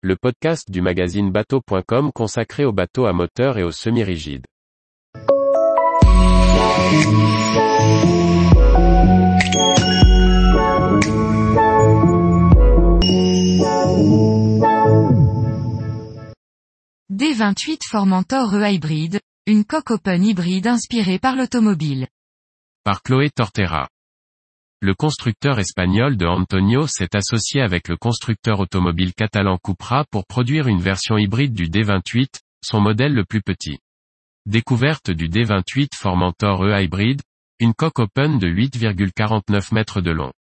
le podcast du magazine bateau.com consacré aux bateaux à moteur et aux semi-rigides. D28 Formentor E-Hybrid, une coque open hybride inspirée par l'automobile. Par Chloé Tortera. Le constructeur espagnol de Antonio s'est associé avec le constructeur automobile catalan Cupra pour produire une version hybride du D28, son modèle le plus petit. Découverte du D28 Formentor E-Hybrid, une coque open de 8,49 mètres de long.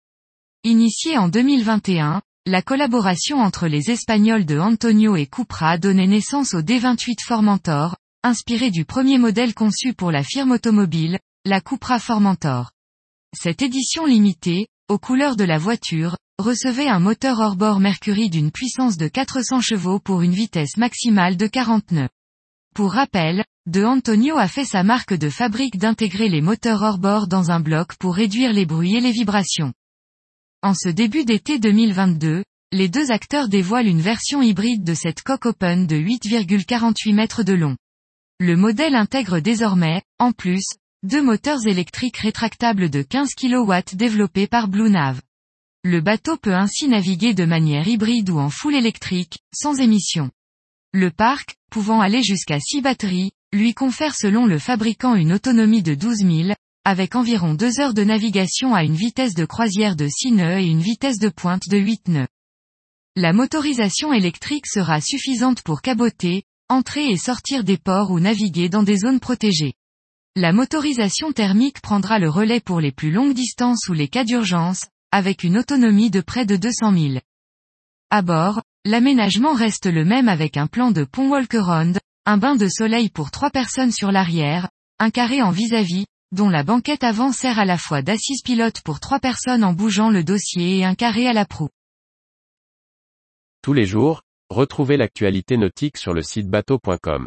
Initiée en 2021, la collaboration entre les Espagnols de Antonio et Cupra donnait naissance au D28 Formentor, inspiré du premier modèle conçu pour la firme automobile, la Cupra Formentor. Cette édition limitée, aux couleurs de la voiture, recevait un moteur hors-bord Mercury d'une puissance de 400 chevaux pour une vitesse maximale de 40 nœuds. Pour rappel, De Antonio a fait sa marque de fabrique d'intégrer les moteurs hors-bord dans un bloc pour réduire les bruits et les vibrations. En ce début d'été 2022, les deux acteurs dévoilent une version hybride de cette coque open de 8,48 mètres de long. Le modèle intègre désormais, en plus, deux moteurs électriques rétractables de 15 kW développés par Blue Nav. Le bateau peut ainsi naviguer de manière hybride ou en full électrique, sans émission. Le parc, pouvant aller jusqu'à 6 batteries, lui confère selon le fabricant une autonomie de 12 000, avec environ 2 heures de navigation à une vitesse de croisière de 6 nœuds et une vitesse de pointe de 8 nœuds. La motorisation électrique sera suffisante pour caboter, entrer et sortir des ports ou naviguer dans des zones protégées. La motorisation thermique prendra le relais pour les plus longues distances ou les cas d'urgence, avec une autonomie de près de 200 000. À bord, l'aménagement reste le même avec un plan de pont walk-around, un bain de soleil pour trois personnes sur l'arrière, un carré en vis-à-vis, dont la banquette avant sert à la fois d'assise pilote pour trois personnes en bougeant le dossier et un carré à la proue. Tous les jours, retrouvez l'actualité nautique sur le site bateau.com.